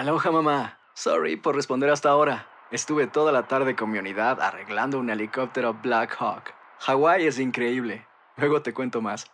Aloha mamá. Sorry por responder hasta ahora. Estuve toda la tarde con mi unidad arreglando un helicóptero Black Hawk. Hawái es increíble. Luego te cuento más.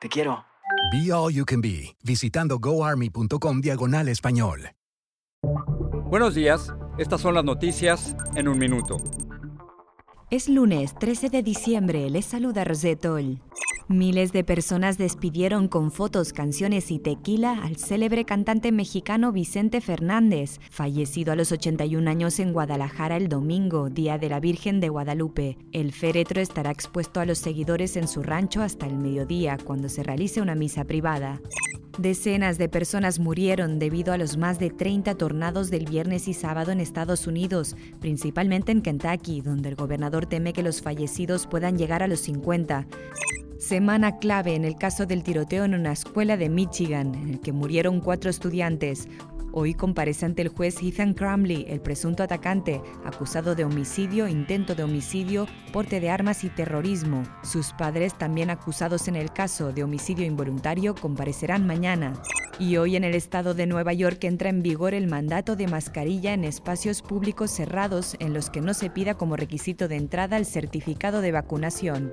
Te quiero. Be All You Can Be, visitando goarmy.com diagonal español. Buenos días, estas son las noticias en un minuto. Es lunes 13 de diciembre, les saluda Rosetol. Miles de personas despidieron con fotos, canciones y tequila al célebre cantante mexicano Vicente Fernández, fallecido a los 81 años en Guadalajara el domingo, Día de la Virgen de Guadalupe. El féretro estará expuesto a los seguidores en su rancho hasta el mediodía, cuando se realice una misa privada. Decenas de personas murieron debido a los más de 30 tornados del viernes y sábado en Estados Unidos, principalmente en Kentucky, donde el gobernador teme que los fallecidos puedan llegar a los 50. Semana clave en el caso del tiroteo en una escuela de Michigan, en el que murieron cuatro estudiantes. Hoy comparece ante el juez Ethan Crumley, el presunto atacante, acusado de homicidio, intento de homicidio, porte de armas y terrorismo. Sus padres, también acusados en el caso de homicidio involuntario, comparecerán mañana. Y hoy en el estado de Nueva York entra en vigor el mandato de mascarilla en espacios públicos cerrados en los que no se pida como requisito de entrada el certificado de vacunación.